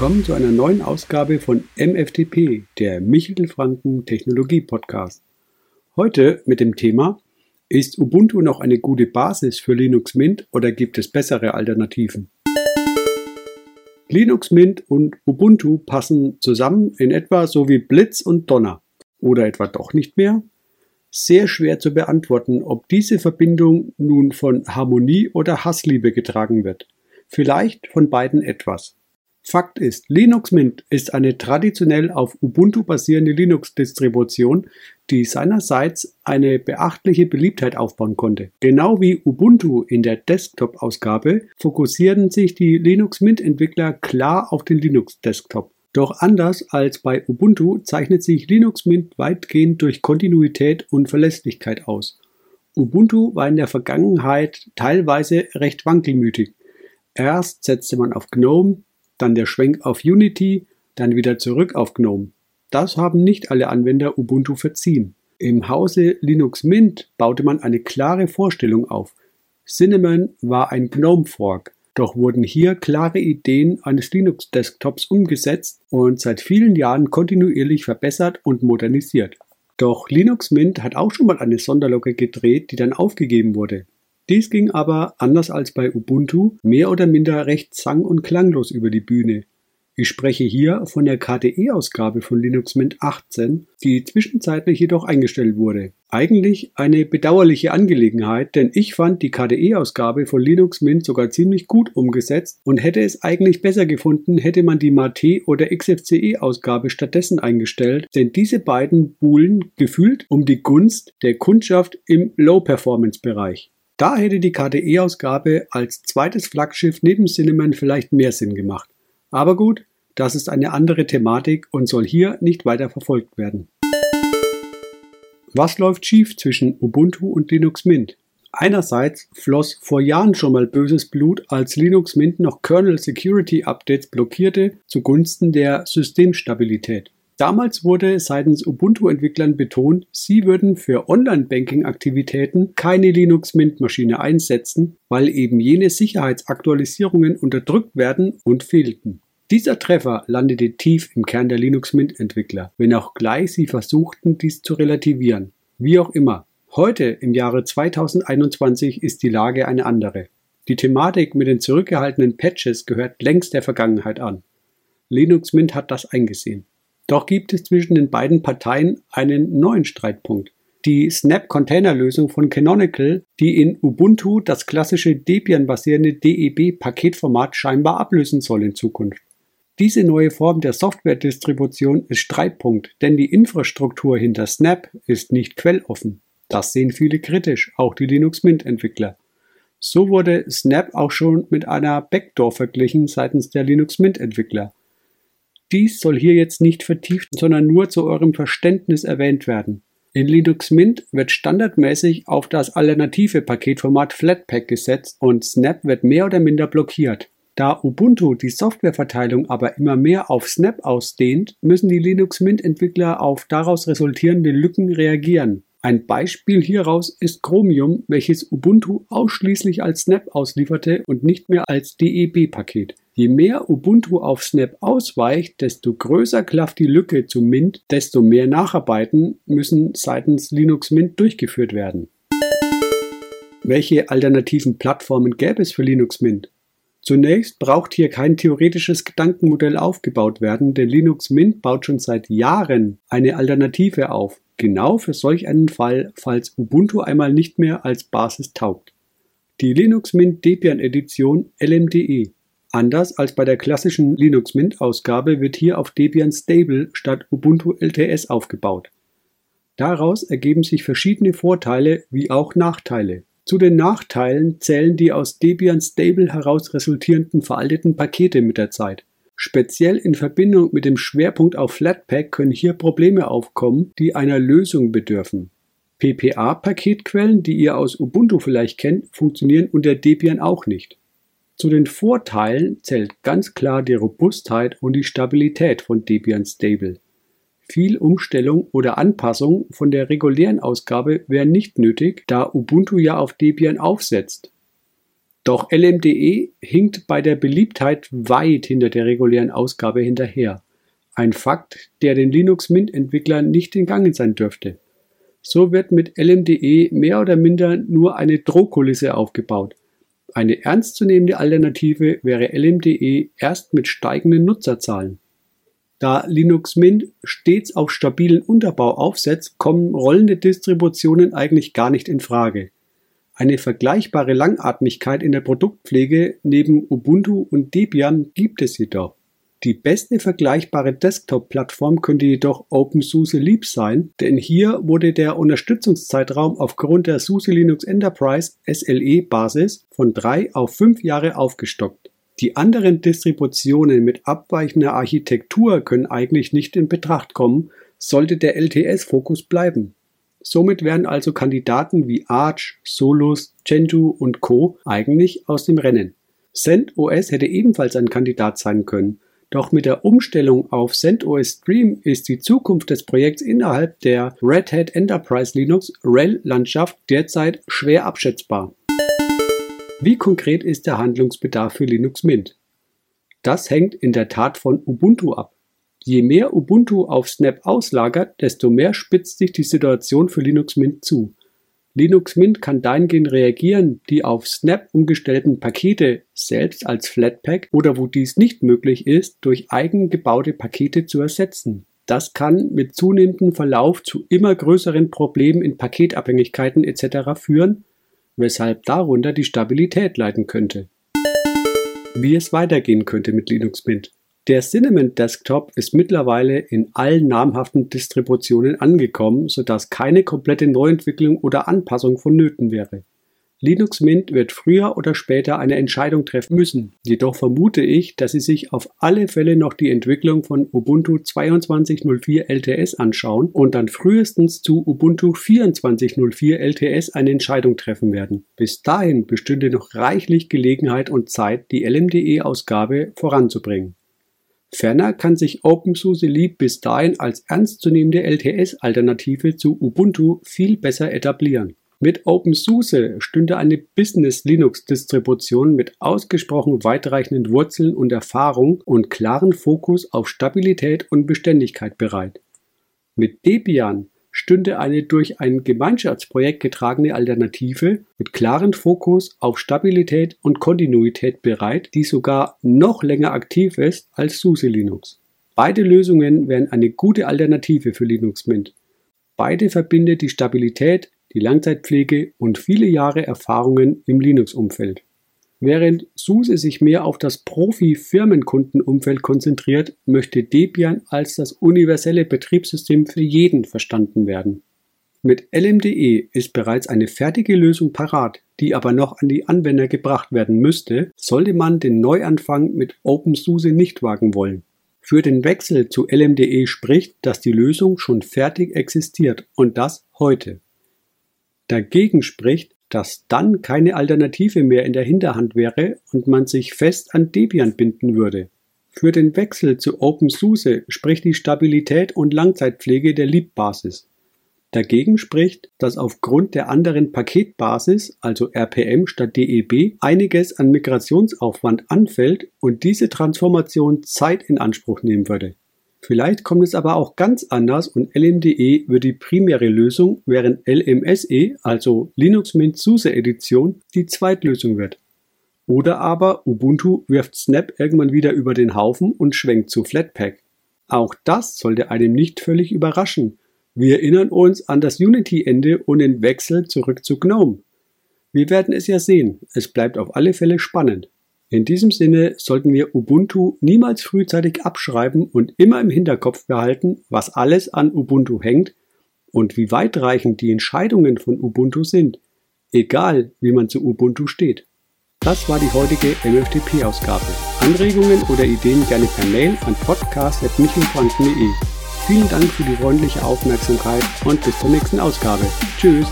willkommen zu einer neuen Ausgabe von MFTP, der Michel Franken Technologie Podcast. Heute mit dem Thema Ist Ubuntu noch eine gute Basis für Linux Mint oder gibt es bessere Alternativen? Linux Mint und Ubuntu passen zusammen in etwa so wie Blitz und Donner. Oder etwa doch nicht mehr? Sehr schwer zu beantworten, ob diese Verbindung nun von Harmonie oder Hassliebe getragen wird. Vielleicht von beiden etwas. Fakt ist, Linux Mint ist eine traditionell auf Ubuntu basierende Linux-Distribution, die seinerseits eine beachtliche Beliebtheit aufbauen konnte. Genau wie Ubuntu in der Desktop-Ausgabe fokussieren sich die Linux Mint-Entwickler klar auf den Linux-Desktop. Doch anders als bei Ubuntu zeichnet sich Linux Mint weitgehend durch Kontinuität und Verlässlichkeit aus. Ubuntu war in der Vergangenheit teilweise recht wankelmütig. Erst setzte man auf GNOME, dann der Schwenk auf Unity, dann wieder zurück auf GNOME. Das haben nicht alle Anwender Ubuntu verziehen. Im Hause Linux Mint baute man eine klare Vorstellung auf. Cinnamon war ein GNOME-Fork, doch wurden hier klare Ideen eines Linux-Desktops umgesetzt und seit vielen Jahren kontinuierlich verbessert und modernisiert. Doch Linux Mint hat auch schon mal eine Sonderlocke gedreht, die dann aufgegeben wurde. Dies ging aber, anders als bei Ubuntu, mehr oder minder recht sang- und klanglos über die Bühne. Ich spreche hier von der KDE-Ausgabe von Linux Mint 18, die zwischenzeitlich jedoch eingestellt wurde. Eigentlich eine bedauerliche Angelegenheit, denn ich fand die KDE-Ausgabe von Linux Mint sogar ziemlich gut umgesetzt und hätte es eigentlich besser gefunden, hätte man die Mate oder XFCE-Ausgabe stattdessen eingestellt, denn diese beiden buhlen gefühlt um die Gunst der Kundschaft im Low-Performance-Bereich. Da hätte die KDE-Ausgabe als zweites Flaggschiff neben Cinnamon vielleicht mehr Sinn gemacht. Aber gut, das ist eine andere Thematik und soll hier nicht weiter verfolgt werden. Was läuft schief zwischen Ubuntu und Linux Mint? Einerseits floss vor Jahren schon mal böses Blut, als Linux Mint noch Kernel Security Updates blockierte zugunsten der Systemstabilität. Damals wurde seitens Ubuntu-Entwicklern betont, sie würden für Online-Banking-Aktivitäten keine Linux-Mint-Maschine einsetzen, weil eben jene Sicherheitsaktualisierungen unterdrückt werden und fehlten. Dieser Treffer landete tief im Kern der Linux Mint-Entwickler, wenn auch gleich sie versuchten, dies zu relativieren. Wie auch immer, heute im Jahre 2021 ist die Lage eine andere. Die Thematik mit den zurückgehaltenen Patches gehört längst der Vergangenheit an. Linux Mint hat das eingesehen. Doch gibt es zwischen den beiden Parteien einen neuen Streitpunkt. Die Snap-Container-Lösung von Canonical, die in Ubuntu das klassische Debian-basierende DEB-Paketformat scheinbar ablösen soll in Zukunft. Diese neue Form der Software-Distribution ist Streitpunkt, denn die Infrastruktur hinter Snap ist nicht quelloffen. Das sehen viele kritisch, auch die Linux Mint-Entwickler. So wurde Snap auch schon mit einer Backdoor verglichen seitens der Linux Mint-Entwickler. Dies soll hier jetzt nicht vertieft, sondern nur zu eurem Verständnis erwähnt werden. In Linux Mint wird standardmäßig auf das alternative Paketformat Flatpak gesetzt und Snap wird mehr oder minder blockiert. Da Ubuntu die Softwareverteilung aber immer mehr auf Snap ausdehnt, müssen die Linux Mint Entwickler auf daraus resultierende Lücken reagieren. Ein Beispiel hieraus ist Chromium, welches Ubuntu ausschließlich als Snap auslieferte und nicht mehr als DEB-Paket. Je mehr Ubuntu auf Snap ausweicht, desto größer klafft die Lücke zu Mint, desto mehr Nacharbeiten müssen seitens Linux Mint durchgeführt werden. Welche alternativen Plattformen gäbe es für Linux Mint? Zunächst braucht hier kein theoretisches Gedankenmodell aufgebaut werden, denn Linux Mint baut schon seit Jahren eine Alternative auf, genau für solch einen Fall, falls Ubuntu einmal nicht mehr als Basis taugt. Die Linux Mint Debian Edition LMDE Anders als bei der klassischen Linux Mint Ausgabe wird hier auf Debian Stable statt Ubuntu LTS aufgebaut. Daraus ergeben sich verschiedene Vorteile wie auch Nachteile. Zu den Nachteilen zählen die aus Debian Stable heraus resultierenden veralteten Pakete mit der Zeit. Speziell in Verbindung mit dem Schwerpunkt auf Flatpak können hier Probleme aufkommen, die einer Lösung bedürfen. PPA-Paketquellen, die ihr aus Ubuntu vielleicht kennt, funktionieren unter Debian auch nicht. Zu den Vorteilen zählt ganz klar die Robustheit und die Stabilität von Debian Stable. Viel Umstellung oder Anpassung von der regulären Ausgabe wäre nicht nötig, da Ubuntu ja auf Debian aufsetzt. Doch LMDE hinkt bei der Beliebtheit weit hinter der regulären Ausgabe hinterher. Ein Fakt, der den Linux Mint Entwicklern nicht entgangen sein dürfte. So wird mit LMDE mehr oder minder nur eine Drohkulisse aufgebaut. Eine ernstzunehmende Alternative wäre LMDE erst mit steigenden Nutzerzahlen. Da Linux Mint stets auf stabilen Unterbau aufsetzt, kommen rollende Distributionen eigentlich gar nicht in Frage. Eine vergleichbare Langatmigkeit in der Produktpflege neben Ubuntu und Debian gibt es jedoch. Die beste vergleichbare Desktop-Plattform könnte jedoch OpenSUSE Leap sein, denn hier wurde der Unterstützungszeitraum aufgrund der SUSE Linux Enterprise SLE-Basis von drei auf fünf Jahre aufgestockt. Die anderen Distributionen mit abweichender Architektur können eigentlich nicht in Betracht kommen, sollte der LTS-Fokus bleiben. Somit werden also Kandidaten wie Arch, Solus, Gentoo und Co. eigentlich aus dem Rennen. CentOS hätte ebenfalls ein Kandidat sein können, doch mit der Umstellung auf CentOS Stream ist die Zukunft des Projekts innerhalb der Red Hat Enterprise Linux RHEL-Landschaft derzeit schwer abschätzbar. Wie konkret ist der Handlungsbedarf für Linux Mint? Das hängt in der Tat von Ubuntu ab. Je mehr Ubuntu auf Snap auslagert, desto mehr spitzt sich die Situation für Linux Mint zu. Linux Mint kann dahingehend reagieren, die auf Snap umgestellten Pakete selbst als Flatpak oder wo dies nicht möglich ist, durch eigen gebaute Pakete zu ersetzen. Das kann mit zunehmendem Verlauf zu immer größeren Problemen in Paketabhängigkeiten etc. führen, weshalb darunter die Stabilität leiden könnte. Wie es weitergehen könnte mit Linux Mint. Der Cinnamon Desktop ist mittlerweile in allen namhaften Distributionen angekommen, sodass keine komplette Neuentwicklung oder Anpassung vonnöten wäre. Linux Mint wird früher oder später eine Entscheidung treffen müssen. Jedoch vermute ich, dass sie sich auf alle Fälle noch die Entwicklung von Ubuntu 22.04 LTS anschauen und dann frühestens zu Ubuntu 24.04 LTS eine Entscheidung treffen werden. Bis dahin bestünde noch reichlich Gelegenheit und Zeit, die LMDE-Ausgabe voranzubringen. Ferner kann sich OpenSUSE bis dahin als ernstzunehmende LTS-Alternative zu Ubuntu viel besser etablieren. Mit OpenSUSE stünde eine Business-Linux-Distribution mit ausgesprochen weitreichenden Wurzeln und Erfahrung und klaren Fokus auf Stabilität und Beständigkeit bereit. Mit Debian stünde eine durch ein Gemeinschaftsprojekt getragene Alternative mit klarem Fokus auf Stabilität und Kontinuität bereit, die sogar noch länger aktiv ist als SUSE Linux. Beide Lösungen wären eine gute Alternative für Linux Mint. Beide verbindet die Stabilität, die Langzeitpflege und viele Jahre Erfahrungen im Linux-Umfeld. Während SUSE sich mehr auf das Profi-Firmenkundenumfeld konzentriert, möchte Debian als das universelle Betriebssystem für jeden verstanden werden. Mit LMDE ist bereits eine fertige Lösung parat, die aber noch an die Anwender gebracht werden müsste, sollte man den Neuanfang mit OpenSUSE nicht wagen wollen. Für den Wechsel zu LMDE spricht, dass die Lösung schon fertig existiert und das heute. Dagegen spricht, dass dann keine Alternative mehr in der Hinterhand wäre und man sich fest an Debian binden würde. Für den Wechsel zu OpenSUSE spricht die Stabilität und Langzeitpflege der Leap-Basis. Dagegen spricht, dass aufgrund der anderen Paketbasis, also RPM statt DEB, einiges an Migrationsaufwand anfällt und diese Transformation Zeit in Anspruch nehmen würde. Vielleicht kommt es aber auch ganz anders und LMDE wird die primäre Lösung, während LMSE, also Linux Mint SUSE Edition, die Zweitlösung wird. Oder aber Ubuntu wirft Snap irgendwann wieder über den Haufen und schwenkt zu Flatpak. Auch das sollte einem nicht völlig überraschen. Wir erinnern uns an das Unity-Ende und den Wechsel zurück zu GNOME. Wir werden es ja sehen. Es bleibt auf alle Fälle spannend. In diesem Sinne sollten wir Ubuntu niemals frühzeitig abschreiben und immer im Hinterkopf behalten, was alles an Ubuntu hängt und wie weitreichend die Entscheidungen von Ubuntu sind, egal wie man zu Ubuntu steht. Das war die heutige MFTP-Ausgabe. Anregungen oder Ideen gerne per Mail an podcast.michelfranken.de. Vielen Dank für die freundliche Aufmerksamkeit und bis zur nächsten Ausgabe. Tschüss!